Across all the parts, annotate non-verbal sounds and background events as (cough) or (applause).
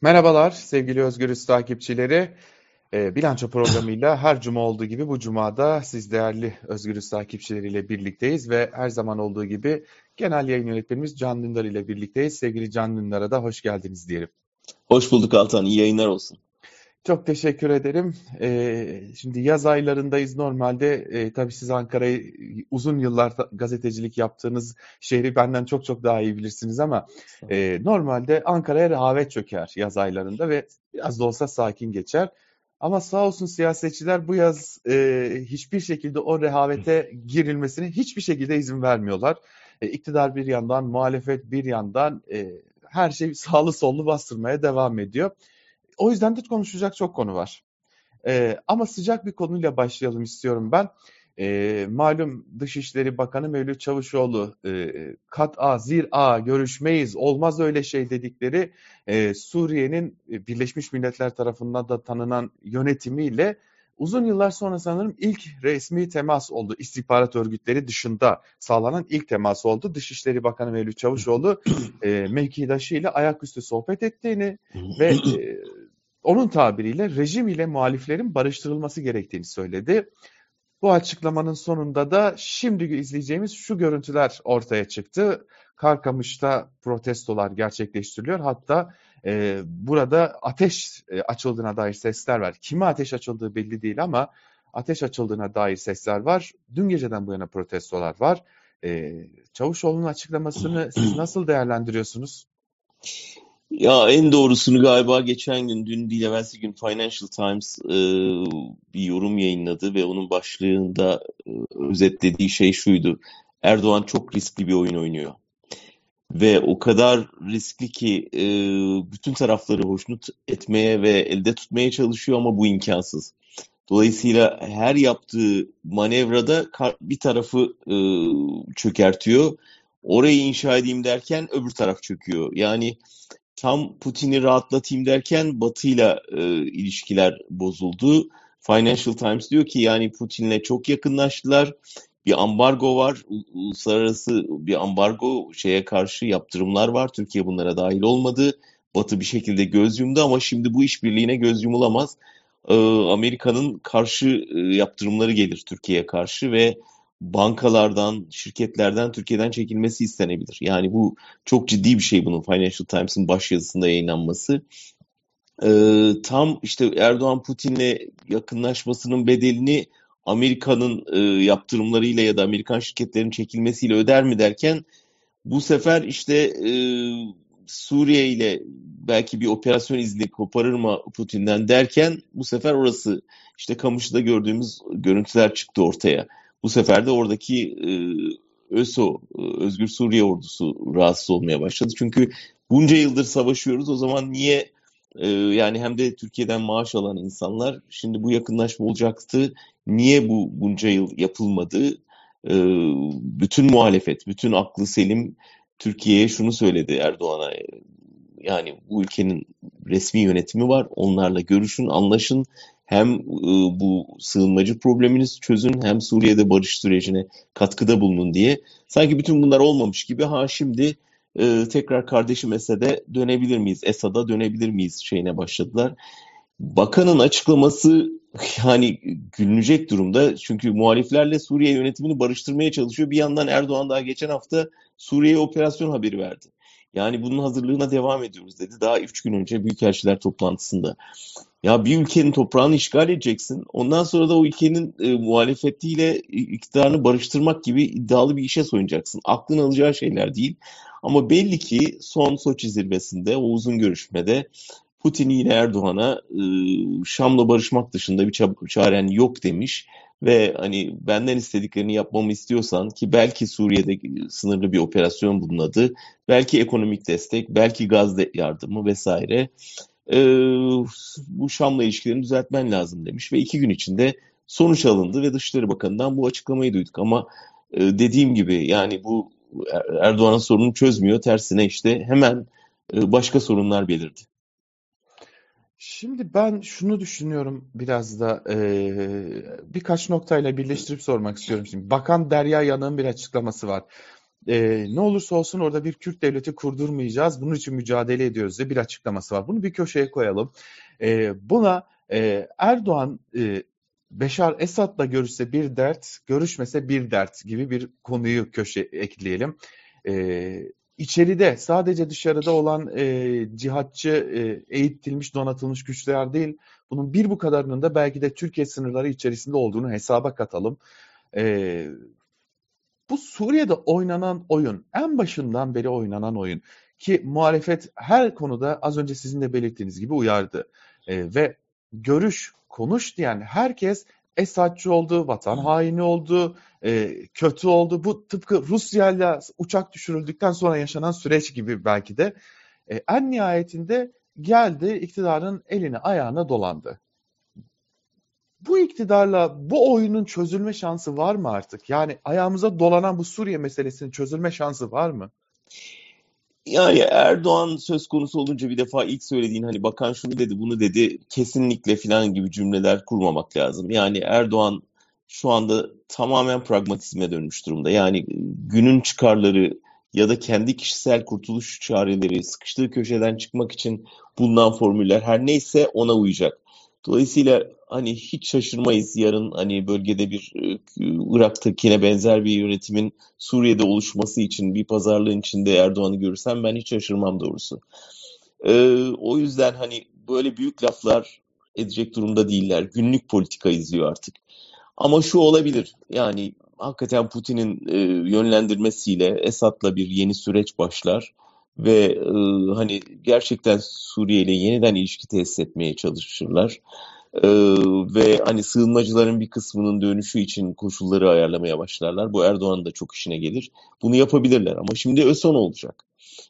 Merhabalar sevgili Özgürüz takipçileri. E, bilanço programıyla (clears throat) her cuma olduğu gibi bu cumada siz değerli Özgürüz takipçileriyle birlikteyiz ve her zaman olduğu gibi genel yayın yönetmenimiz Can Dündar ile birlikteyiz. Sevgili Can Dündar'a da hoş geldiniz diyelim. Hoş bulduk Altan, iyi yayınlar olsun. Çok teşekkür ederim. Ee, şimdi yaz aylarındayız. Normalde e, tabii siz Ankara'yı uzun yıllar gazetecilik yaptığınız şehri benden çok çok daha iyi bilirsiniz ama e, normalde Ankara'ya rehavet çöker yaz aylarında ve biraz da olsa sakin geçer. Ama sağ olsun siyasetçiler bu yaz e, hiçbir şekilde o rehavete (laughs) girilmesine hiçbir şekilde izin vermiyorlar. E, iktidar bir yandan, muhalefet bir yandan e, her şey sağlı sollu bastırmaya devam ediyor. O yüzden de konuşacak çok konu var. Ee, ama sıcak bir konuyla başlayalım istiyorum ben. Ee, malum Dışişleri Bakanı Mevlüt Çavuşoğlu e, kat a zir a görüşmeyiz olmaz öyle şey dedikleri e, Suriye'nin e, Birleşmiş Milletler tarafından da tanınan yönetimiyle uzun yıllar sonra sanırım ilk resmi temas oldu. İstihbarat örgütleri dışında sağlanan ilk temas oldu. Dışişleri Bakanı Mevlüt Çavuşoğlu (clears throat) e, mevkidaşı ile ayaküstü sohbet ettiğini ve e, onun tabiriyle rejim ile muhaliflerin barıştırılması gerektiğini söyledi. Bu açıklamanın sonunda da şimdi izleyeceğimiz şu görüntüler ortaya çıktı. Karkamış'ta protestolar gerçekleştiriliyor. Hatta e, burada ateş e, açıldığına dair sesler var. Kime ateş açıldığı belli değil ama ateş açıldığına dair sesler var. Dün geceden bu yana protestolar var. E, Çavuşoğlu'nun açıklamasını siz nasıl değerlendiriyorsunuz? Ya en doğrusunu galiba geçen gün, dün değil evvelsi gün Financial Times e, bir yorum yayınladı ve onun başlığında e, özetlediği şey şuydu. Erdoğan çok riskli bir oyun oynuyor. Ve o kadar riskli ki e, bütün tarafları hoşnut etmeye ve elde tutmaya çalışıyor ama bu imkansız. Dolayısıyla her yaptığı manevrada bir tarafı e, çökertiyor. Orayı inşa edeyim derken öbür taraf çöküyor. Yani tam Putin'i rahatlatayım derken Batı'yla e, ilişkiler bozuldu. Financial Times diyor ki yani Putin'le çok yakınlaştılar. Bir ambargo var. Uluslararası bir ambargo şeye karşı yaptırımlar var. Türkiye bunlara dahil olmadı. Batı bir şekilde göz yumdu ama şimdi bu işbirliğine göz yumulamaz. Ee, Amerika'nın karşı e, yaptırımları gelir Türkiye'ye karşı ve bankalardan, şirketlerden Türkiye'den çekilmesi istenebilir. Yani bu çok ciddi bir şey bunun Financial Times'ın baş yazısında yayınlanması. Ee, tam işte Erdoğan Putin'le yakınlaşmasının bedelini Amerika'nın e, yaptırımlarıyla ya da Amerikan şirketlerinin çekilmesiyle öder mi derken bu sefer işte e, Suriye ile belki bir operasyon izni koparır mı Putin'den derken bu sefer orası işte Kamış'ta gördüğümüz görüntüler çıktı ortaya. Bu sefer de oradaki e, ÖSO, e, Özgür Suriye Ordusu rahatsız olmaya başladı. Çünkü bunca yıldır savaşıyoruz. O zaman niye e, yani hem de Türkiye'den maaş alan insanlar şimdi bu yakınlaşma olacaktı. Niye bu bunca yıl yapılmadı? E, bütün muhalefet, bütün aklı selim Türkiye'ye şunu söyledi Erdoğan'a. Yani bu ülkenin resmi yönetimi var. Onlarla görüşün, anlaşın hem e, bu sığınmacı probleminiz çözün hem Suriye'de barış sürecine katkıda bulunun diye. Sanki bütün bunlar olmamış gibi ha şimdi e, tekrar kardeşim Esed'e dönebilir miyiz? Esad'a dönebilir miyiz şeyine başladılar. Bakanın açıklaması yani gülünecek durumda. Çünkü muhaliflerle Suriye yönetimini barıştırmaya çalışıyor. Bir yandan Erdoğan daha geçen hafta Suriye'ye operasyon haberi verdi. Yani bunun hazırlığına devam ediyoruz dedi. Daha üç gün önce Büyükelçiler toplantısında. Ya bir ülkenin toprağını işgal edeceksin. Ondan sonra da o ülkenin e, muhalefetiyle iktidarını barıştırmak gibi iddialı bir işe soyunacaksın. Aklın alacağı şeyler değil. Ama belli ki son Soçi zirvesinde o uzun görüşmede Putin yine Erdoğan'a e, Şam'la barışmak dışında bir çaren yok demiş ve hani benden istediklerini yapmamı istiyorsan ki belki Suriye'de sınırlı bir operasyon bunun adı, belki ekonomik destek, belki gaz yardımı vesaire e, bu Şam'la ilişkilerini düzeltmen lazım demiş. Ve iki gün içinde sonuç alındı ve Dışişleri Bakanı'ndan bu açıklamayı duyduk. Ama e, dediğim gibi yani bu er-, Erdoğan'ın sorununu çözmüyor. Tersine işte hemen başka sorunlar belirdi. Şimdi ben şunu düşünüyorum biraz da e, birkaç noktayla birleştirip sormak istiyorum. Şimdi Bakan Derya Yanık'ın bir açıklaması var. e, ne olursa olsun orada bir Kürt devleti kurdurmayacağız. Bunun için mücadele ediyoruz diye bir açıklaması var. Bunu bir köşeye koyalım. E, buna e, Erdoğan e, Beşar Esad'la görüşse bir dert, görüşmese bir dert gibi bir konuyu köşe ekleyelim. E, içeride sadece dışarıda olan e, cihatçı e, eğitilmiş donatılmış güçler değil bunun bir bu kadarının da belki de Türkiye sınırları içerisinde olduğunu hesaba katalım. E, bu Suriye'de oynanan oyun en başından beri oynanan oyun ki muhalefet her konuda az önce sizin de belirttiğiniz gibi uyardı e, ve görüş konuş diyen herkes Esadçı oldu, vatan haini oldu, e, kötü oldu. Bu tıpkı Rusya ile uçak düşürüldükten sonra yaşanan süreç gibi belki de. E, en nihayetinde geldi iktidarın eline ayağına dolandı. Bu iktidarla bu oyunun çözülme şansı var mı artık? Yani ayağımıza dolanan bu Suriye meselesinin çözülme şansı var mı? Yani Erdoğan söz konusu olunca bir defa ilk söylediğin hani bakan şunu dedi bunu dedi kesinlikle filan gibi cümleler kurmamak lazım. Yani Erdoğan şu anda tamamen pragmatizme dönmüş durumda. Yani günün çıkarları ya da kendi kişisel kurtuluş çareleri, sıkıştığı köşeden çıkmak için bulunan formüller her neyse ona uyacak. Dolayısıyla hani hiç şaşırmayız yarın hani bölgede bir e, Irak'takine benzer bir yönetimin Suriye'de oluşması için bir pazarlığın içinde Erdoğan'ı görürsem ben hiç şaşırmam doğrusu. Ee, o yüzden hani böyle büyük laflar edecek durumda değiller. Günlük politika izliyor artık. Ama şu olabilir yani hakikaten Putin'in e, yönlendirmesiyle Esad'la bir yeni süreç başlar ve e, hani gerçekten Suriye ile yeniden ilişki tesis etmeye çalışırlar. E, ve hani sığınmacıların bir kısmının dönüşü için koşulları ayarlamaya başlarlar. Bu Erdoğan'ın da çok işine gelir. Bunu yapabilirler ama şimdi ÖSON olacak.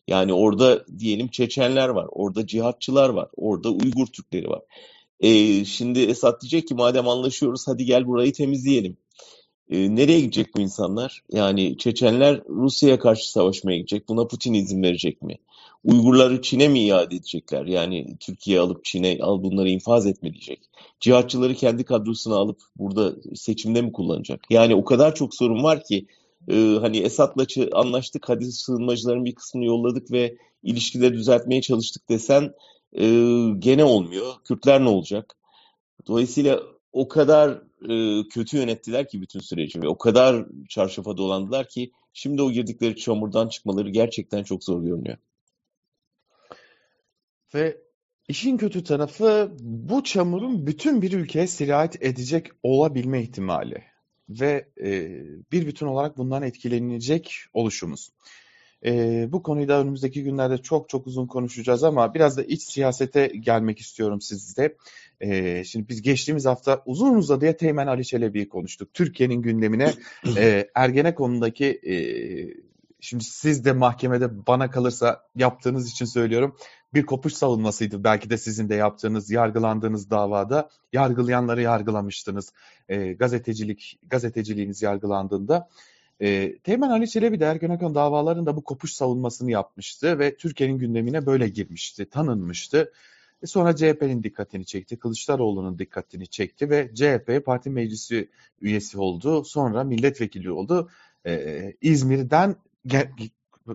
Yani orada diyelim Çeçenler var, orada cihatçılar var, orada Uygur Türkleri var. E, şimdi Esad diyecek ki madem anlaşıyoruz hadi gel burayı temizleyelim. E, nereye gidecek bu insanlar? Yani Çeçenler Rusya'ya karşı savaşmaya gidecek. Buna Putin izin verecek mi? Uygurları Çin'e mi iade edecekler? Yani Türkiye alıp Çin'e al bunları infaz etme diyecek. Cihatçıları kendi kadrosuna alıp burada seçimde mi kullanacak? Yani o kadar çok sorun var ki e, hani Esad'la anlaştık hadi sığınmacıların bir kısmını yolladık ve ilişkileri düzeltmeye çalıştık desen e, gene olmuyor. Kürtler ne olacak? Dolayısıyla o kadar e, kötü yönettiler ki bütün süreci ve o kadar çarşafa dolandılar ki şimdi o girdikleri çamurdan çıkmaları gerçekten çok zor görünüyor. Ve işin kötü tarafı bu çamurun bütün bir ülkeye sirayet edecek olabilme ihtimali ve e, bir bütün olarak bundan etkilenecek oluşumuz. E, bu konuyu da önümüzdeki günlerde çok çok uzun konuşacağız ama biraz da iç siyasete gelmek istiyorum sizde. E, şimdi biz geçtiğimiz hafta uzun uzadıya Teğmen Ali Çelebi'yi konuştuk. Türkiye'nin gündemine (clears throat) e, Ergenekon'daki e, şimdi siz de mahkemede bana kalırsa yaptığınız için söylüyorum bir kopuş savunmasıydı. Belki de sizin de yaptığınız, yargılandığınız davada yargılayanları yargılamıştınız. E, gazetecilik, gazeteciliğiniz yargılandığında. E, Teğmen Ali Çelebi de Ergenekon davalarında bu kopuş savunmasını yapmıştı ve Türkiye'nin gündemine böyle girmişti, tanınmıştı. E sonra CHP'nin dikkatini çekti, Kılıçdaroğlu'nun dikkatini çekti ve CHP parti meclisi üyesi oldu. Sonra milletvekili oldu. Ee, İzmir'den ge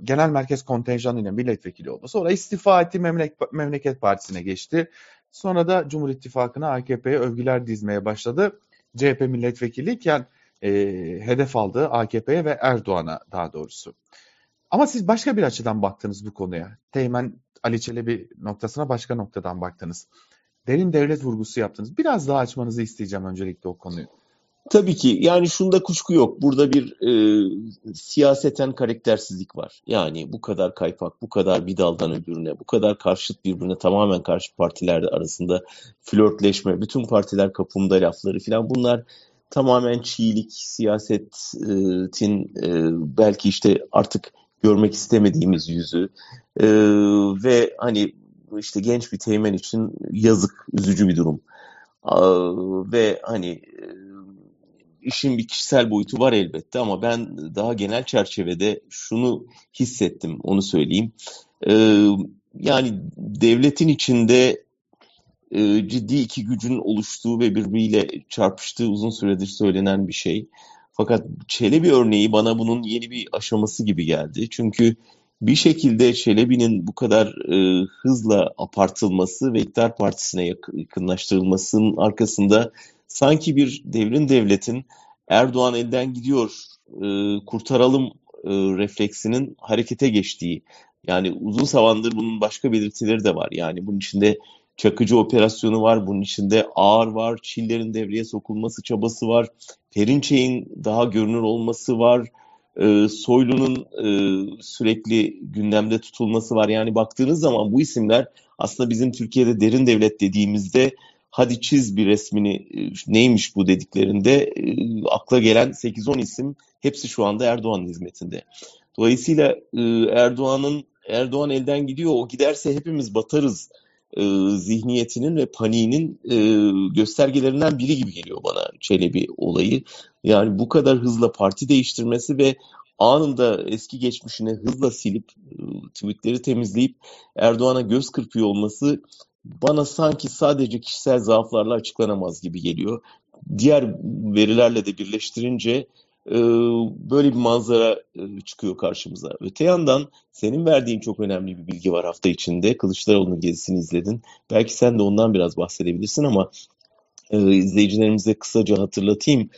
genel merkez kontenjanıyla milletvekili oldu. Sonra istifa etti, Memlek Memleket Partisi'ne geçti. Sonra da Cumhur İttifakı'na AKP'ye övgüler dizmeye başladı. CHP milletvekiliyken e, hedef aldı AKP'ye ve Erdoğan'a daha doğrusu. Ama siz başka bir açıdan baktınız bu konuya. Teğmen Ali Çelebi noktasına başka noktadan baktınız. Derin devlet vurgusu yaptınız. Biraz daha açmanızı isteyeceğim öncelikle o konuyu. Tabii ki yani şunda kuşku yok. Burada bir e, siyaseten karaktersizlik var. Yani bu kadar kaypak, bu kadar bir daldan öbürüne, bu kadar karşıt birbirine tamamen karşı partiler arasında flörtleşme, bütün partiler kapımda lafları falan bunlar tamamen çiğlik, siyasetin e, belki işte artık görmek istemediğimiz yüzü e, ve hani işte genç bir teğmen için yazık, üzücü bir durum. Ve hani e, işin bir kişisel boyutu var elbette ama ben daha genel çerçevede şunu hissettim, onu söyleyeyim. Yani devletin içinde e, ciddi iki gücün oluştuğu ve birbiriyle çarpıştığı uzun süredir söylenen bir şey. Fakat Çelebi örneği bana bunun yeni bir aşaması gibi geldi. Çünkü bir şekilde Çelebi'nin bu kadar e, hızla apartılması ve iktidar partisine yakınlaştırılmasının arkasında sanki bir devrin devletin Erdoğan elden gidiyor, e, kurtaralım e, refleksinin harekete geçtiği. Yani uzun zamandır bunun başka belirtileri de var. Yani bunun içinde Çakıcı operasyonu var, bunun içinde ağır var, Çiller'in devreye sokulması çabası var, Perinçey'in daha görünür olması var, e, Soylu'nun e, sürekli gündemde tutulması var. Yani baktığınız zaman bu isimler aslında bizim Türkiye'de derin devlet dediğimizde hadi çiz bir resmini e, neymiş bu dediklerinde e, akla gelen 8-10 isim hepsi şu anda Erdoğan'ın hizmetinde. Dolayısıyla e, Erdoğan'ın Erdoğan elden gidiyor o giderse hepimiz batarız e, zihniyetinin ve paniğinin e, göstergelerinden biri gibi geliyor bana Çelebi olayı. Yani bu kadar hızla parti değiştirmesi ve anında eski geçmişine hızla silip e, tweetleri temizleyip Erdoğan'a göz kırpıyor olması bana sanki sadece kişisel zaaflarla açıklanamaz gibi geliyor. Diğer verilerle de birleştirince böyle bir manzara e, çıkıyor karşımıza. Öte yandan senin verdiğin çok önemli bir bilgi var hafta içinde. Kılıçdaroğlu'nun gezisini izledin. Belki sen de ondan biraz bahsedebilirsin ama e, izleyicilerimize kısaca hatırlatayım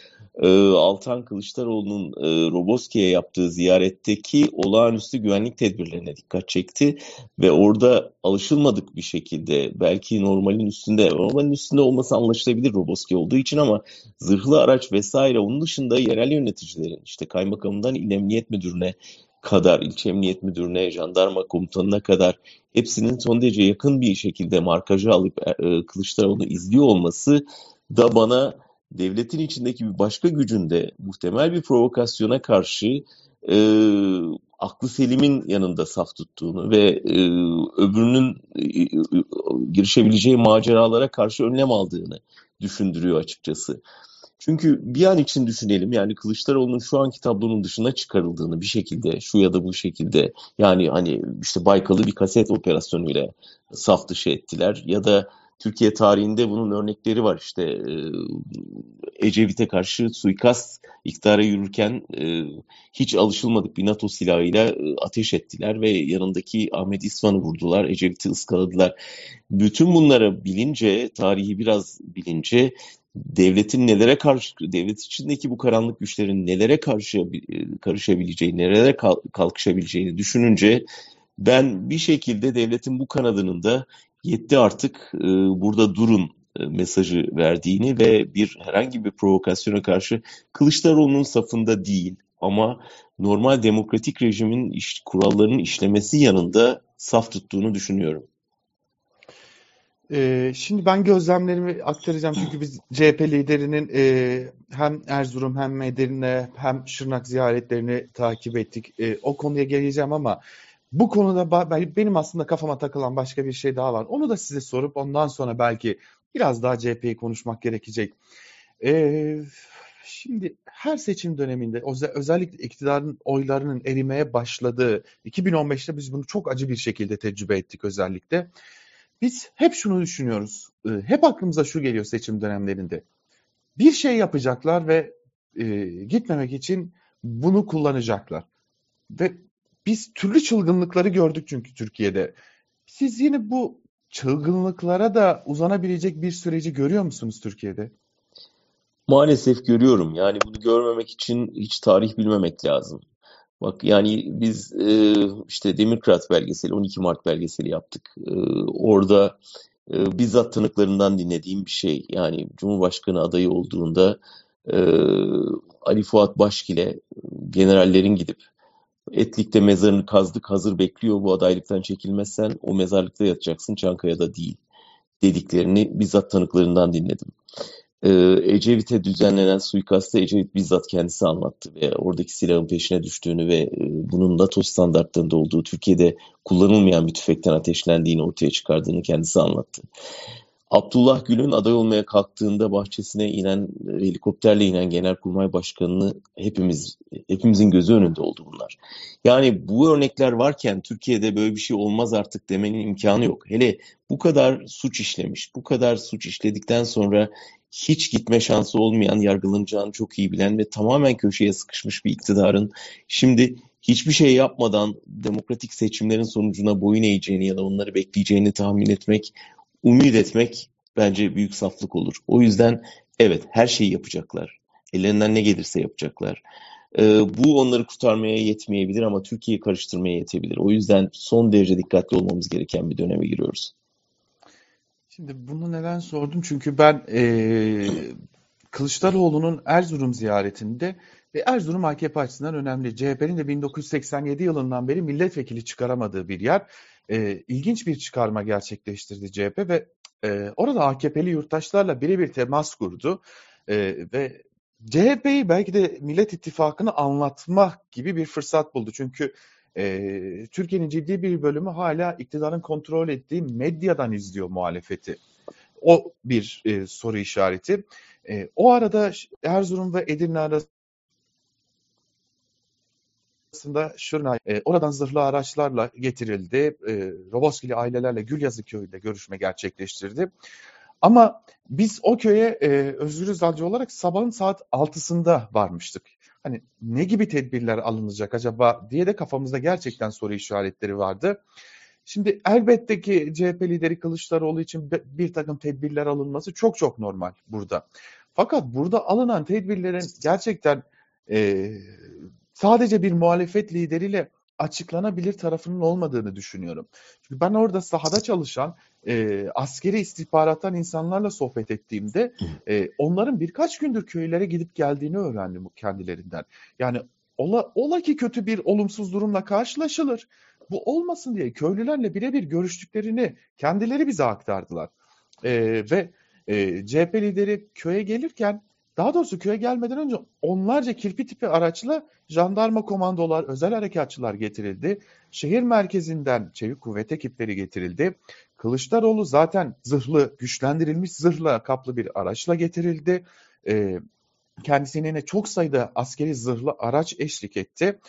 e, Altan Kılıçdaroğlu'nun e, Roboski'ye yaptığı ziyaretteki olağanüstü güvenlik tedbirlerine dikkat çekti ve orada alışılmadık bir şekilde belki normalin üstünde normalin üstünde olması anlaşılabilir Roboski olduğu için ama zırhlı araç vesaire onun dışında yerel yöneticilerin işte kaymakamından il emniyet müdürüne kadar, ilçe emniyet müdürüne, jandarma komutanına kadar hepsinin son derece yakın bir şekilde markajı alıp e, Kılıçdaroğlu'nu izliyor olması da bana devletin içindeki bir başka gücünde muhtemel bir provokasyona karşı e, aklı selimin yanında saf tuttuğunu ve e, öbürünün e, girişebileceği maceralara karşı önlem aldığını düşündürüyor açıkçası. Çünkü bir an için düşünelim yani Kılıçdaroğlu'nun şu anki tablonun dışına çıkarıldığını bir şekilde şu ya da bu şekilde yani hani işte Baykal'ı bir kaset operasyonuyla saf dışı ettiler ya da Türkiye tarihinde bunun örnekleri var. İşte e, Ecevit'e karşı suikast iktidara yürürken e, hiç alışılmadık bir NATO silahıyla e, ateş ettiler ve yanındaki Ahmet İsvan'ı vurdular. Ecevit'i ıskaladılar. Bütün bunlara bilince, tarihi biraz bilince devletin nelere karşı, devlet içindeki bu karanlık güçlerin nelere karşı karışabileceği, nerelere kalkışabileceğini düşününce ben bir şekilde devletin bu kanadının da yetti artık e, burada durun e, mesajı verdiğini ve bir herhangi bir provokasyona karşı Kılıçdaroğlu'nun safında değil ama normal demokratik rejimin iş, kurallarının işlemesi yanında saf tuttuğunu düşünüyorum. Ee, şimdi ben gözlemlerimi aktaracağım çünkü biz CHP liderinin e, hem Erzurum hem Edirne hem Şırnak ziyaretlerini takip ettik. E, o konuya geleceğim ama bu konuda benim aslında kafama takılan başka bir şey daha var. Onu da size sorup ondan sonra belki biraz daha CHP'yi konuşmak gerekecek. Ee, şimdi her seçim döneminde özellikle iktidarın oylarının erimeye başladığı 2015'te biz bunu çok acı bir şekilde tecrübe ettik özellikle. Biz hep şunu düşünüyoruz. Ee, hep aklımıza şu geliyor seçim dönemlerinde. Bir şey yapacaklar ve e, gitmemek için bunu kullanacaklar. Ve biz türlü çılgınlıkları gördük çünkü Türkiye'de. Siz yine bu çılgınlıklara da uzanabilecek bir süreci görüyor musunuz Türkiye'de? Maalesef görüyorum. Yani bunu görmemek için hiç tarih bilmemek lazım. Bak yani biz e, işte Demirkrat belgeseli, 12 Mart belgeseli yaptık. E, orada e, bizzat tanıklarından dinlediğim bir şey. Yani Cumhurbaşkanı adayı olduğunda e, Ali Fuat Başkil'e generallerin gidip Etlik'te mezarını kazdık hazır bekliyor bu adaylıktan çekilmezsen o mezarlıkta yatacaksın Çankaya'da değil dediklerini bizzat tanıklarından dinledim. Ee, Ecevit'e düzenlenen suikastı Ecevit bizzat kendisi anlattı ve oradaki silahın peşine düştüğünü ve e, bunun NATO standartlarında olduğu Türkiye'de kullanılmayan bir tüfekten ateşlendiğini ortaya çıkardığını kendisi anlattı. Abdullah Gül'ün aday olmaya kalktığında bahçesine inen helikopterle inen Genelkurmay Başkanı'nı hepimiz hepimizin gözü önünde oldu bunlar. Yani bu örnekler varken Türkiye'de böyle bir şey olmaz artık demenin imkanı yok. Hele bu kadar suç işlemiş, bu kadar suç işledikten sonra hiç gitme şansı olmayan, yargılanacağını çok iyi bilen ve tamamen köşeye sıkışmış bir iktidarın şimdi hiçbir şey yapmadan demokratik seçimlerin sonucuna boyun eğeceğini ya da onları bekleyeceğini tahmin etmek, umut etmek bence büyük saflık olur. O yüzden evet her şeyi yapacaklar. Ellerinden ne gelirse yapacaklar. Ee, bu onları kurtarmaya yetmeyebilir ama Türkiye'yi karıştırmaya yetebilir. O yüzden son derece dikkatli olmamız gereken bir döneme giriyoruz. Şimdi bunu neden sordum? Çünkü ben e, Kılıçdaroğlu'nun Erzurum ziyaretinde ve Erzurum AKP açısından önemli. CHP'nin de 1987 yılından beri milletvekili çıkaramadığı bir yer. E, ilginç bir çıkarma gerçekleştirdi CHP ve e, orada AKP'li yurttaşlarla birebir temas kurdu. E, ve CHP'yi belki de Millet İttifakı'nı anlatmak gibi bir fırsat buldu. Çünkü e, Türkiye'nin ciddi bir bölümü hala iktidarın kontrol ettiği medyadan izliyor muhalefeti. O bir e, soru işareti. E, o arada Erzurum ve Edirne arasında Şırnay, e, oradan zırhlı araçlarla getirildi. E, Roboskili ailelerle Gülyazı köyünde görüşme gerçekleştirdi. Ama biz o köye e, Özgür Özelci olarak sabahın saat 6'sında varmıştık hani ne gibi tedbirler alınacak acaba diye de kafamızda gerçekten soru işaretleri vardı. Şimdi elbette ki CHP lideri Kılıçdaroğlu için bir takım tedbirler alınması çok çok normal burada. Fakat burada alınan tedbirlerin gerçekten e, sadece bir muhalefet lideriyle açıklanabilir tarafının olmadığını düşünüyorum. Çünkü ben orada sahada çalışan e, askeri istihbarattan insanlarla sohbet ettiğimde e, onların birkaç gündür köylere gidip geldiğini öğrendim kendilerinden. Yani ola, ola ki kötü bir olumsuz durumla karşılaşılır. Bu olmasın diye köylülerle birebir görüştüklerini kendileri bize aktardılar. E, ve e, CHP lideri köye gelirken daha doğrusu köye gelmeden önce onlarca kirpi tipi araçla jandarma komandolar, özel harekatçılar getirildi. Şehir merkezinden çevik kuvvet ekipleri getirildi. Kılıçdaroğlu zaten zırhlı, güçlendirilmiş zırhla kaplı bir araçla getirildi. Ee, kendisine çok sayıda askeri zırhlı araç eşlik etti.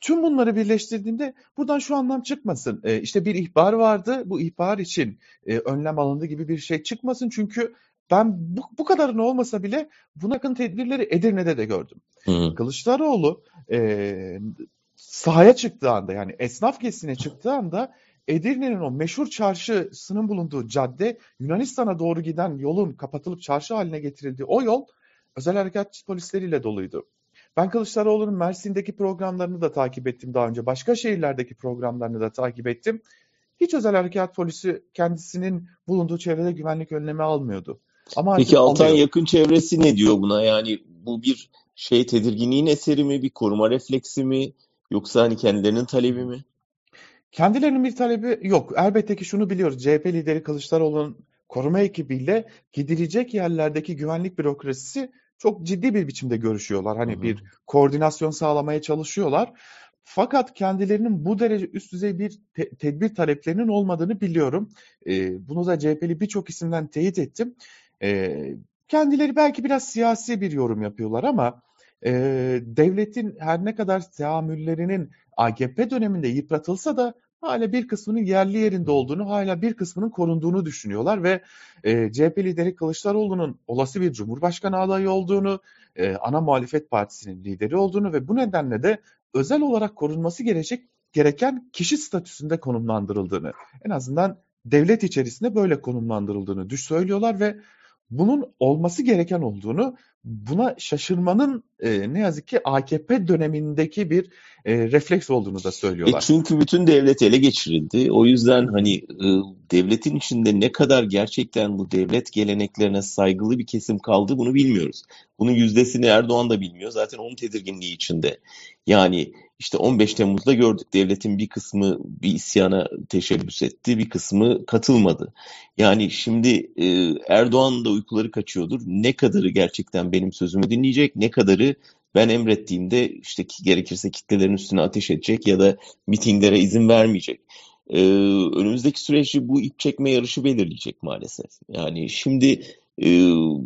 Tüm bunları birleştirdiğinde buradan şu anlam çıkmasın. Ee, işte bir ihbar vardı. Bu ihbar için e, önlem alındı gibi bir şey çıkmasın. Çünkü ben bu, bu kadarını olmasa bile buna yakın tedbirleri Edirne'de de gördüm. Hı. Kılıçdaroğlu e, sahaya çıktığı anda yani esnaf gezisine çıktığı anda Edirne'nin o meşhur çarşısının bulunduğu cadde Yunanistan'a doğru giden yolun kapatılıp çarşı haline getirildiği o yol özel harekat polisleriyle doluydu. Ben Kılıçdaroğlu'nun Mersin'deki programlarını da takip ettim daha önce. Başka şehirlerdeki programlarını da takip ettim. Hiç özel harekat polisi kendisinin bulunduğu çevrede güvenlik önlemi almıyordu. Ama Peki Altan alıyor. yakın çevresi ne diyor buna? Yani bu bir şey tedirginliğin eseri mi, bir koruma refleksi mi yoksa hani kendilerinin talebi mi? Kendilerinin bir talebi yok. Elbette ki şunu biliyoruz. CHP lideri Kılıçdaroğlu'nun koruma ekibiyle gidilecek yerlerdeki güvenlik bürokrasisi çok ciddi bir biçimde görüşüyorlar. Hani hı hı. bir koordinasyon sağlamaya çalışıyorlar. Fakat kendilerinin bu derece üst düzey bir te- tedbir taleplerinin olmadığını biliyorum. Ee, bunu da CHP'li birçok isimden teyit ettim. E, kendileri belki biraz siyasi bir yorum yapıyorlar ama e, devletin her ne kadar teamüllerinin AKP döneminde yıpratılsa da hala bir kısmının yerli yerinde olduğunu, hala bir kısmının korunduğunu düşünüyorlar ve e, CHP lideri Kılıçdaroğlu'nun olası bir cumhurbaşkanı adayı olduğunu, e, ana muhalefet partisinin lideri olduğunu ve bu nedenle de özel olarak korunması gerekecek gereken kişi statüsünde konumlandırıldığını, en azından devlet içerisinde böyle konumlandırıldığını düş söylüyorlar ve bunun olması gereken olduğunu, buna şaşırmanın e, ne yazık ki AKP dönemindeki bir e, refleks olduğunu da söylüyorlar. E çünkü bütün devlet ele geçirildi. O yüzden hani e, devletin içinde ne kadar gerçekten bu devlet geleneklerine saygılı bir kesim kaldı bunu bilmiyoruz. Bunun yüzdesini Erdoğan da bilmiyor. Zaten onun tedirginliği içinde. Yani işte 15 Temmuz'da gördük devletin bir kısmı bir isyana teşebbüs etti, bir kısmı katılmadı. Yani şimdi e, Erdoğan'ın da uykuları kaçıyordur. Ne kadarı gerçekten benim sözümü dinleyecek, ne kadarı ben emrettiğimde işte gerekirse kitlelerin üstüne ateş edecek ya da mitinglere izin vermeyecek. e, önümüzdeki süreci bu ip çekme yarışı belirleyecek maalesef. Yani şimdi e,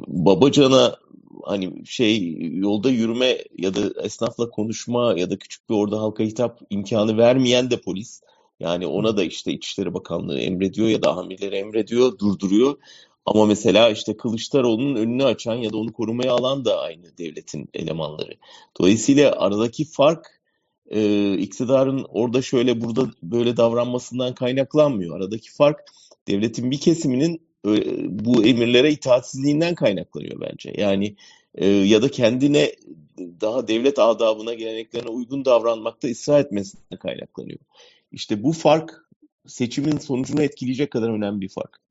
Babacan'a hani şey yolda yürüme ya da esnafla konuşma ya da küçük bir orada halka hitap imkanı vermeyen de polis. Yani ona da işte İçişleri Bakanlığı emrediyor ya da amirleri emrediyor, durduruyor. Ama mesela işte Kılıçdaroğlu'nun önünü açan ya da onu korumaya alan da aynı devletin elemanları. Dolayısıyla aradaki fark e, iktidarın orada şöyle burada böyle davranmasından kaynaklanmıyor. Aradaki fark devletin bir kesiminin e, bu emirlere itaatsizliğinden kaynaklanıyor bence. Yani e, ya da kendine daha devlet adabına, geleneklerine uygun davranmakta ısrar etmesinden kaynaklanıyor. İşte bu fark seçimin sonucunu etkileyecek kadar önemli bir fark.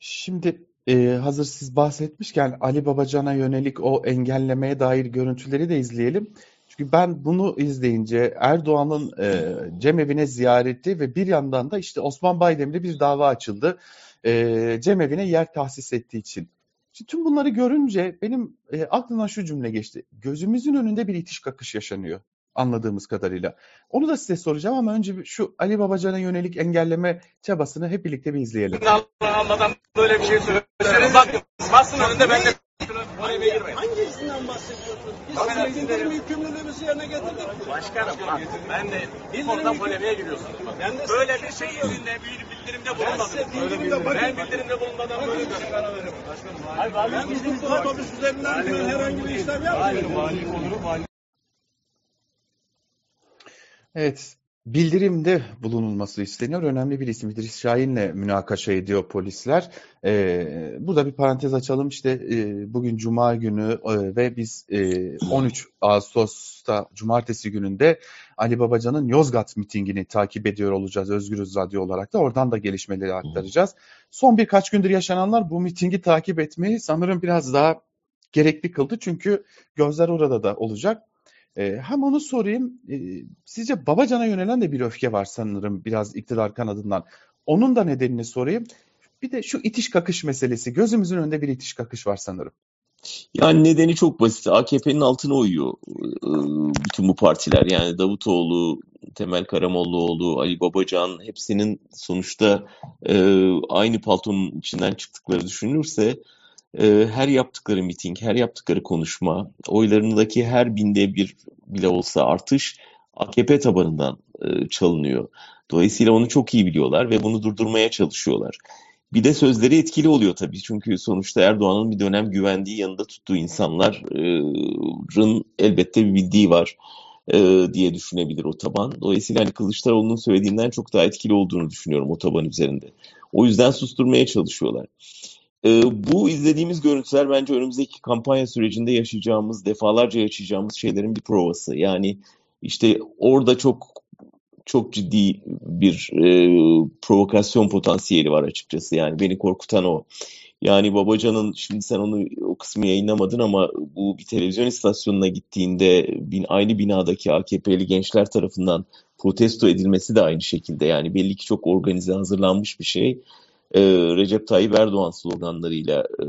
Şimdi e, hazır siz bahsetmişken Ali Babacan'a yönelik o engellemeye dair görüntüleri de izleyelim. Çünkü ben bunu izleyince Erdoğan'ın e, cemevine ziyareti ve bir yandan da işte Osman Baydemir'e bir dava açıldı. E, cemevine yer tahsis ettiği için. Şimdi tüm bunları görünce benim e, aklımdan şu cümle geçti. Gözümüzün önünde bir itiş kakış yaşanıyor anladığımız kadarıyla. Onu da size soracağım ama önce şu Ali Babacan'a yönelik engelleme çabasını hep birlikte bir izleyelim. Almadan böyle bir şey söylüyorum. Bak basın önünde ben de Oraya girmeyin. Hangi izinden bahsediyorsun? Biz izleri. bildirim yükümlülüğümüzü yerine getirdik. Başkanım bak ben de Bildirim oradan polemiğe giriyorsun. Ben de- böyle bir şey yerinde bir bildirimde bulunmadım. size bildirimde bakın. Ben bildirimde bulunmadan böyle bir şey karar veririm. Hayır, Ben bizim otobüs üzerinden herhangi bir işlem yapmıyorum. Evet, bildirimde bulunulması isteniyor. Önemli bir isim İdris Şahin'le münakaşa ediyor polisler. Ee, burada bir parantez açalım. İşte e, bugün Cuma günü e, ve biz e, 13 Ağustos'ta Cumartesi gününde Ali Babacan'ın Yozgat mitingini takip ediyor olacağız Özgürüz Radyo olarak da. Oradan da gelişmeleri aktaracağız. Son birkaç gündür yaşananlar bu mitingi takip etmeyi sanırım biraz daha gerekli kıldı. Çünkü gözler orada da olacak. Ee, hem onu sorayım. Ee, sizce Babacan'a yönelen de bir öfke var sanırım biraz iktidar kanadından. Onun da nedenini sorayım. Bir de şu itiş kakış meselesi. Gözümüzün önünde bir itiş kakış var sanırım. Yani nedeni çok basit. AKP'nin altına uyuyor e, bütün bu partiler. Yani Davutoğlu, Temel Karamollaoğlu, Ali Babacan hepsinin sonuçta e, aynı paltonun içinden çıktıkları düşünülürse e, her yaptıkları miting, her yaptıkları konuşma, oylarındaki her binde bir bile olsa artış AKP tabanından e, çalınıyor. Dolayısıyla onu çok iyi biliyorlar ve bunu durdurmaya çalışıyorlar. Bir de sözleri etkili oluyor tabii. Çünkü sonuçta Erdoğan'ın bir dönem güvendiği yanında tuttuğu insanların elbette bir bildiği var e, diye düşünebilir o taban. Dolayısıyla hani Kılıçdaroğlu'nun söylediğinden çok daha etkili olduğunu düşünüyorum o taban üzerinde. O yüzden susturmaya çalışıyorlar. E, bu izlediğimiz görüntüler bence önümüzdeki kampanya sürecinde yaşayacağımız, defalarca yaşayacağımız şeylerin bir provası. Yani işte orada çok çok ciddi bir e, provokasyon potansiyeli var açıkçası. Yani beni korkutan o. Yani Babacan'ın şimdi sen onu o kısmı yayınlamadın ama bu bir televizyon istasyonuna gittiğinde bin, aynı binadaki AKP'li gençler tarafından protesto edilmesi de aynı şekilde. Yani belli ki çok organize hazırlanmış bir şey. Ee, Recep Tayyip Erdoğan sloganlarıyla e,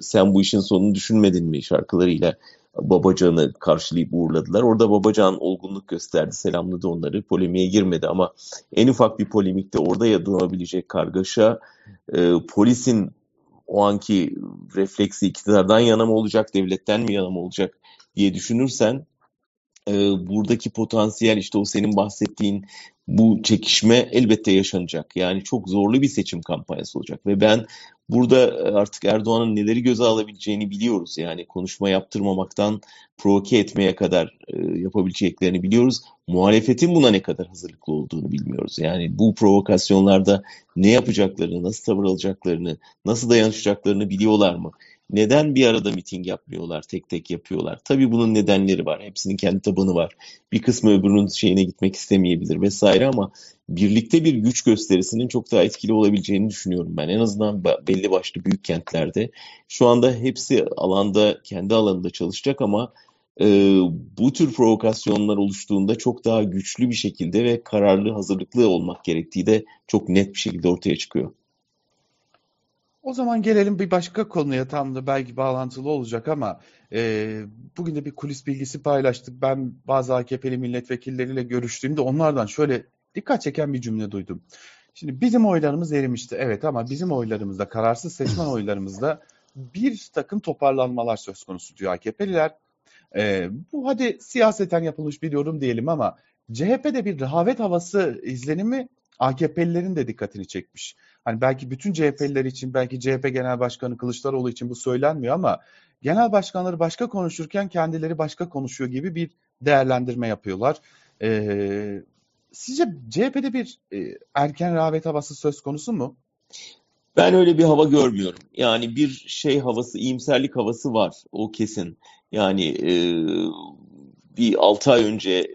sen bu işin sonunu düşünmedin mi şarkılarıyla Babacan'ı karşılayıp uğurladılar. Orada Babacan olgunluk gösterdi, selamladı onları. Polemiğe girmedi ama en ufak bir polemikte orada ya doğabilecek kargaşa e, polisin o anki refleksi iktidardan yana mı olacak, devletten mi yana mı olacak diye düşünürsen e, buradaki potansiyel işte o senin bahsettiğin bu çekişme elbette yaşanacak. Yani çok zorlu bir seçim kampanyası olacak ve ben burada artık Erdoğan'ın neleri göze alabileceğini biliyoruz. Yani konuşma yaptırmamaktan provoke etmeye kadar e, yapabileceklerini biliyoruz. Muhalefetin buna ne kadar hazırlıklı olduğunu bilmiyoruz. Yani bu provokasyonlarda ne yapacaklarını, nasıl tavır alacaklarını, nasıl dayanışacaklarını biliyorlar mı? Neden bir arada miting yapmıyorlar, tek tek yapıyorlar? Tabii bunun nedenleri var. Hepsinin kendi tabanı var. Bir kısmı öbürünün şeyine gitmek istemeyebilir vesaire ama birlikte bir güç gösterisinin çok daha etkili olabileceğini düşünüyorum ben. En azından belli başlı büyük kentlerde. Şu anda hepsi alanda, kendi alanında çalışacak ama e, bu tür provokasyonlar oluştuğunda çok daha güçlü bir şekilde ve kararlı, hazırlıklı olmak gerektiği de çok net bir şekilde ortaya çıkıyor. O zaman gelelim bir başka konuya tam da belki bağlantılı olacak ama e, bugün de bir kulis bilgisi paylaştık. Ben bazı AKP'li milletvekilleriyle görüştüğümde onlardan şöyle dikkat çeken bir cümle duydum. Şimdi bizim oylarımız erimişti. Evet ama bizim oylarımızda, kararsız seçmen (laughs) oylarımızda bir takım toparlanmalar söz konusu diyor AKP'liler. Ee, bu hadi siyaseten yapılmış bir yorum diyelim ama CHP'de bir rehavet havası izlenimi AKP'lilerin de dikkatini çekmiş. Hani belki bütün CHP'liler için, belki CHP Genel Başkanı Kılıçdaroğlu için bu söylenmiyor ama genel başkanları başka konuşurken kendileri başka konuşuyor gibi bir değerlendirme yapıyorlar. Ee, sizce CHP'de bir e, erken rehavet havası söz konusu mu? Ben öyle bir hava görmüyorum. Yani bir şey havası, iyimserlik havası var. O kesin. Yani e, bir 6 ay önce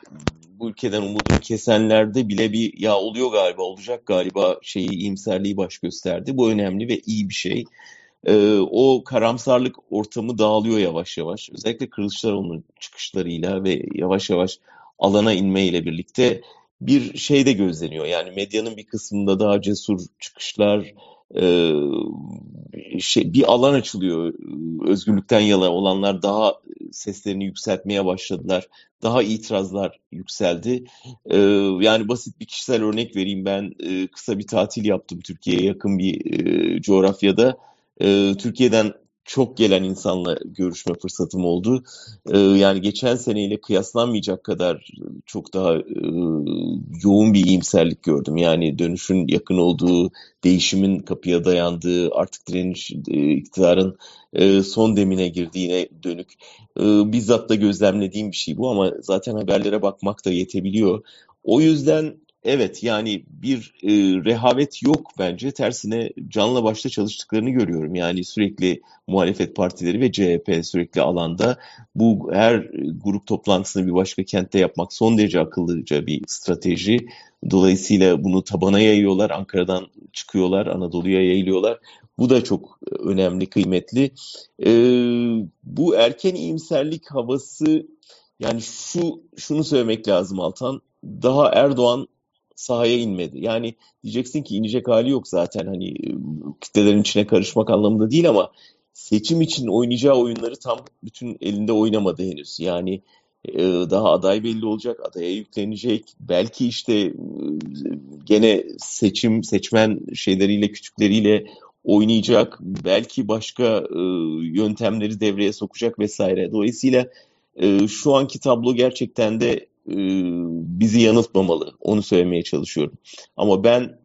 bu ülkeden umudunu kesenlerde bile bir ya oluyor galiba, olacak galiba şeyi, iyimserliği baş gösterdi. Bu önemli ve iyi bir şey. E, o karamsarlık ortamı dağılıyor yavaş yavaş. Özellikle Kılıçdaroğlu'nun çıkışlarıyla ve yavaş yavaş alana inmeyle birlikte bir şey de gözleniyor. Yani medyanın bir kısmında daha cesur çıkışlar, e, şey bir alan açılıyor. Özgürlükten yana olanlar daha seslerini yükseltmeye başladılar. Daha itirazlar yükseldi. E, yani basit bir kişisel örnek vereyim. Ben e, kısa bir tatil yaptım Türkiye'ye yakın bir e, coğrafyada. E, Türkiye'den çok gelen insanla görüşme fırsatım oldu. Ee, yani geçen seneyle kıyaslanmayacak kadar çok daha e, yoğun bir iyimserlik gördüm. Yani dönüşün yakın olduğu, değişimin kapıya dayandığı, artık direniş e, iktidarın e, son demine girdiğine dönük e, bizzat da gözlemlediğim bir şey bu ama zaten haberlere bakmak da yetebiliyor. O yüzden Evet yani bir e, rehavet yok bence. Tersine canla başla çalıştıklarını görüyorum. Yani sürekli muhalefet partileri ve CHP sürekli alanda. Bu her grup toplantısını bir başka kentte yapmak son derece akıllıca bir strateji. Dolayısıyla bunu tabana yayıyorlar. Ankara'dan çıkıyorlar, Anadolu'ya yayılıyorlar. Bu da çok önemli, kıymetli. E, bu erken iyimserlik havası yani şu şunu söylemek lazım Altan. Daha Erdoğan sahaya inmedi. Yani diyeceksin ki inecek hali yok zaten hani kitlelerin içine karışmak anlamında değil ama seçim için oynayacağı oyunları tam bütün elinde oynamadı henüz. Yani daha aday belli olacak, adaya yüklenecek. Belki işte gene seçim, seçmen şeyleriyle, küçükleriyle oynayacak. Belki başka yöntemleri devreye sokacak vesaire. Dolayısıyla şu anki tablo gerçekten de bizi yanıltmamalı. Onu söylemeye çalışıyorum. Ama ben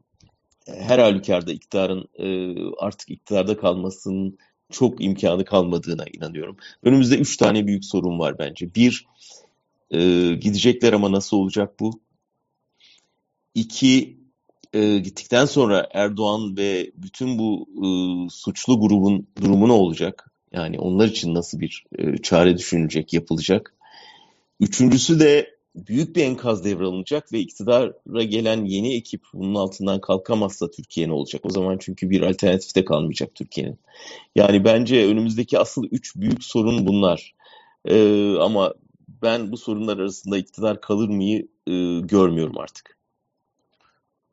her halükarda iktidarın artık iktidarda kalmasının çok imkanı kalmadığına inanıyorum. Önümüzde üç tane büyük sorun var bence. Bir, gidecekler ama nasıl olacak bu? İki, gittikten sonra Erdoğan ve bütün bu suçlu grubun durumu ne olacak? Yani onlar için nasıl bir çare düşünülecek, yapılacak? Üçüncüsü de büyük bir enkaz devralınacak ve iktidara gelen yeni ekip bunun altından kalkamazsa Türkiye ne olacak? O zaman çünkü bir alternatif de kalmayacak Türkiye'nin. Yani bence önümüzdeki asıl üç büyük sorun bunlar. Ee, ama ben bu sorunlar arasında iktidar kalır mıyı e, görmüyorum artık.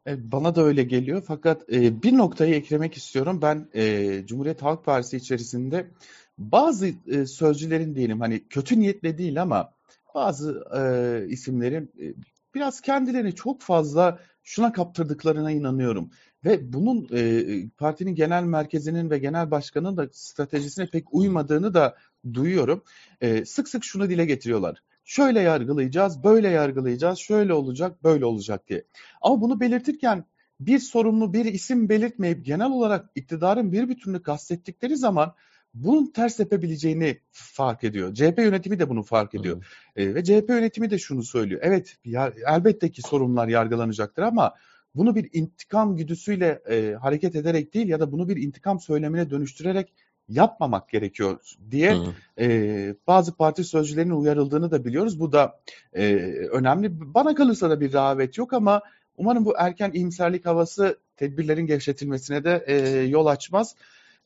E, bana da öyle geliyor fakat e, bir noktayı eklemek istiyorum. Ben e, Cumhuriyet Halk Partisi içerisinde bazı e, sözcülerin diyelim hani kötü niyetle değil ama bazı e, isimlerin e, biraz kendilerini çok fazla şuna kaptırdıklarına inanıyorum. Ve bunun e, partinin genel merkezinin ve genel başkanının da stratejisine pek uymadığını da duyuyorum. E, sık sık şunu dile getiriyorlar. Şöyle yargılayacağız, böyle yargılayacağız, şöyle olacak, böyle olacak diye. Ama bunu belirtirken bir sorumlu bir isim belirtmeyip genel olarak iktidarın bir bütününü kastettikleri zaman bunun ters tepebileceğini fark ediyor. CHP yönetimi de bunu fark ediyor. E, ve CHP yönetimi de şunu söylüyor. Evet ya, elbette ki sorunlar yargılanacaktır ama bunu bir intikam güdüsüyle e, hareket ederek değil ya da bunu bir intikam söylemine dönüştürerek yapmamak gerekiyor diye e, bazı parti sözcülerinin uyarıldığını da biliyoruz. Bu da e, önemli. Bana kalırsa da bir rağbet yok ama umarım bu erken iyimserlik havası tedbirlerin gevşetilmesine de e, yol açmaz.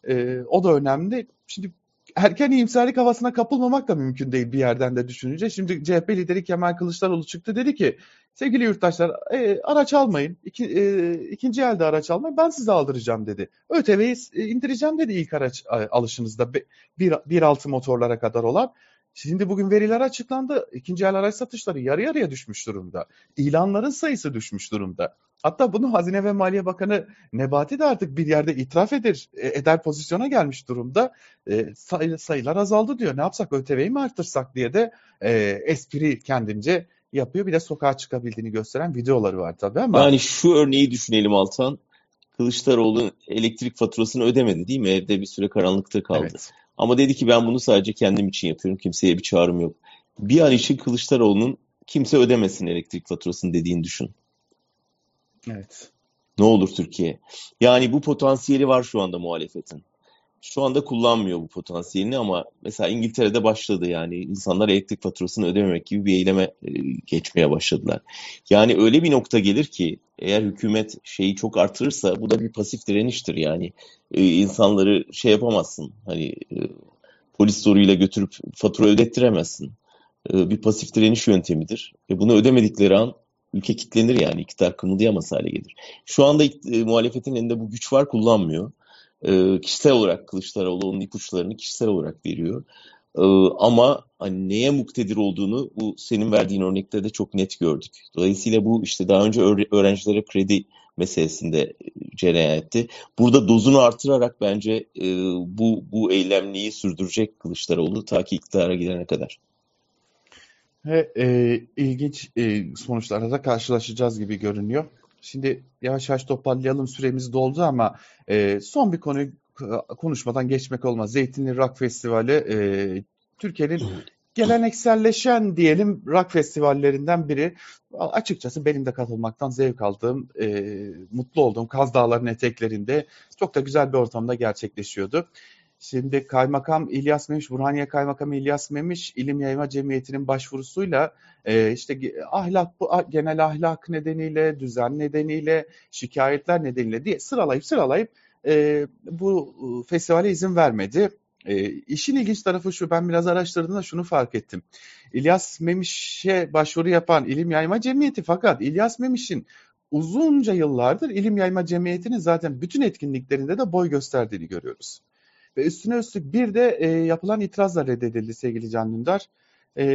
E, o da önemli. Şimdi erken iyimserlik havasına kapılmamak da mümkün değil bir yerden de düşününce. Şimdi CHP lideri Kemal Kılıçdaroğlu çıktı dedi ki sevgili yurttaşlar e, araç almayın. İki, e, ikinci elde araç almayın ben size aldıracağım dedi. ÖTV'yi e, indireceğim dedi ilk araç alışınızda 1.6 motorlara kadar olan. Şimdi bugün veriler açıklandı. İkinci el araç satışları yarı yarıya düşmüş durumda. İlanların sayısı düşmüş durumda. Hatta bunu Hazine ve Maliye Bakanı Nebati de artık bir yerde itiraf eder, e, eder pozisyona gelmiş durumda. E, say, sayılar azaldı diyor. Ne yapsak ÖTV'yi mi artırsak diye de e, espri kendince yapıyor. Bir de sokağa çıkabildiğini gösteren videoları var tabii ama. Yani şu örneği düşünelim Altan. Kılıçdaroğlu elektrik faturasını ödemedi değil mi? Evde bir süre karanlıkta kaldı. Evet. Ama dedi ki ben bunu sadece kendim için yapıyorum. Kimseye bir çağrım yok. Bir an için Kılıçdaroğlu'nun kimse ödemesin elektrik faturasını dediğini düşün. Evet. Ne olur Türkiye? Yani bu potansiyeli var şu anda muhalefetin. Şu anda kullanmıyor bu potansiyelini ama mesela İngiltere'de başladı yani insanlar elektrik faturasını ödememek gibi bir eyleme e, geçmeye başladılar. Yani öyle bir nokta gelir ki eğer hükümet şeyi çok artırırsa bu da bir pasif direniştir yani e, insanları şey yapamazsın hani e, polis zoruyla götürüp fatura ödettiremezsin. Bir pasif direniş yöntemidir ve bunu ödemedikleri an ülke kilitlenir yani iktidar kımıldayamaz hale gelir. Şu anda e, muhalefetin elinde bu güç var kullanmıyor. E, kişisel olarak Kılıçdaroğlu onun ipuçlarını kişisel olarak veriyor. E, ama hani neye muktedir olduğunu bu senin verdiğin örnekte de çok net gördük. Dolayısıyla bu işte daha önce öğrencilere kredi meselesinde cereyan etti. Burada dozunu artırarak bence e, bu bu eylemliği sürdürecek Kılıçdaroğlu ta ki iktidara gidene kadar. Ve e, ilginç e, sonuçlarla da karşılaşacağız gibi görünüyor. Şimdi yavaş yavaş toparlayalım süremiz doldu ama e, son bir konuyu konuşmadan geçmek olmaz. Zeytinli Rock Festivali e, Türkiye'nin gelenekselleşen diyelim rock festivallerinden biri. Açıkçası benim de katılmaktan zevk aldığım, e, mutlu olduğum Kaz Dağları'nın eteklerinde çok da güzel bir ortamda gerçekleşiyordu. Şimdi Kaymakam İlyas Memiş, Burhaniye Kaymakamı İlyas Memiş İlim Yayma Cemiyeti'nin başvurusuyla e, işte ahlak bu genel ahlak nedeniyle, düzen nedeniyle, şikayetler nedeniyle diye sıralayıp sıralayıp e, bu festivale izin vermedi. E, işin ilginç tarafı şu, ben biraz araştırdığımda şunu fark ettim. İlyas Memiş'e başvuru yapan İlim Yayma Cemiyeti fakat İlyas Memiş'in uzunca yıllardır İlim Yayma Cemiyeti'nin zaten bütün etkinliklerinde de boy gösterdiğini görüyoruz. Ve üstüne üstlük bir de e, yapılan itirazla reddedildi sevgili Can Dündar. E,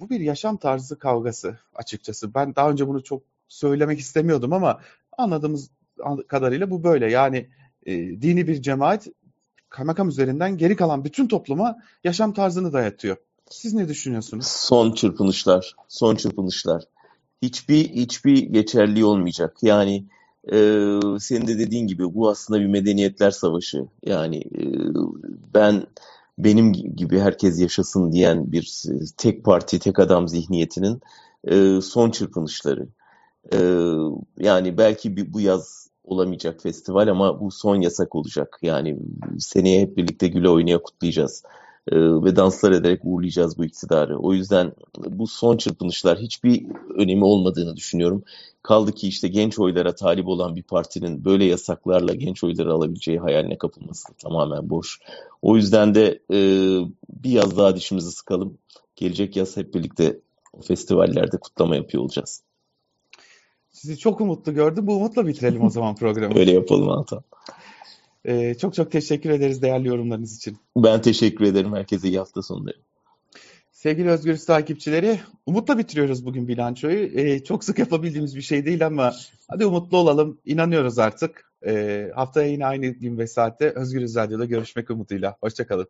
bu bir yaşam tarzı kavgası açıkçası. Ben daha önce bunu çok söylemek istemiyordum ama anladığımız kadarıyla bu böyle. Yani e, dini bir cemaat kaymakam üzerinden geri kalan bütün topluma yaşam tarzını dayatıyor. Siz ne düşünüyorsunuz? Son çırpınışlar, son çırpınışlar. Hiçbir hiçbir geçerliği olmayacak. Yani e, senin de dediğin gibi bu aslında bir medeniyetler savaşı. Yani e, ben benim gibi herkes yaşasın diyen bir tek parti, tek adam zihniyetinin e, son çırpınışları. E, yani belki bir, bu yaz olamayacak festival ama bu son yasak olacak. Yani seneye hep birlikte güle oynaya kutlayacağız. E, ve danslar ederek uğurlayacağız bu iktidarı. O yüzden bu son çırpınışlar hiçbir önemi olmadığını düşünüyorum. Kaldı ki işte genç oylara talip olan bir partinin böyle yasaklarla genç oyları alabileceği hayaline kapılması tamamen boş. O yüzden de e, bir yaz daha dişimizi sıkalım. Gelecek yaz hep birlikte o festivallerde kutlama yapıyor olacağız. Sizi çok umutlu gördüm. Bu umutla bitirelim o zaman (laughs) programı. Öyle yapalım Altan. Ee, çok çok teşekkür ederiz değerli yorumlarınız için. Ben teşekkür ederim. Herkese iyi hafta sonları. Sevgili Özgürüz takipçileri, umutla bitiriyoruz bugün bilançoyu. Ee, çok sık yapabildiğimiz bir şey değil ama hadi umutlu olalım. İnanıyoruz artık. Ee, haftaya yine aynı gün ve saatte Özgürüz Radyo'da görüşmek umuduyla. Hoşçakalın.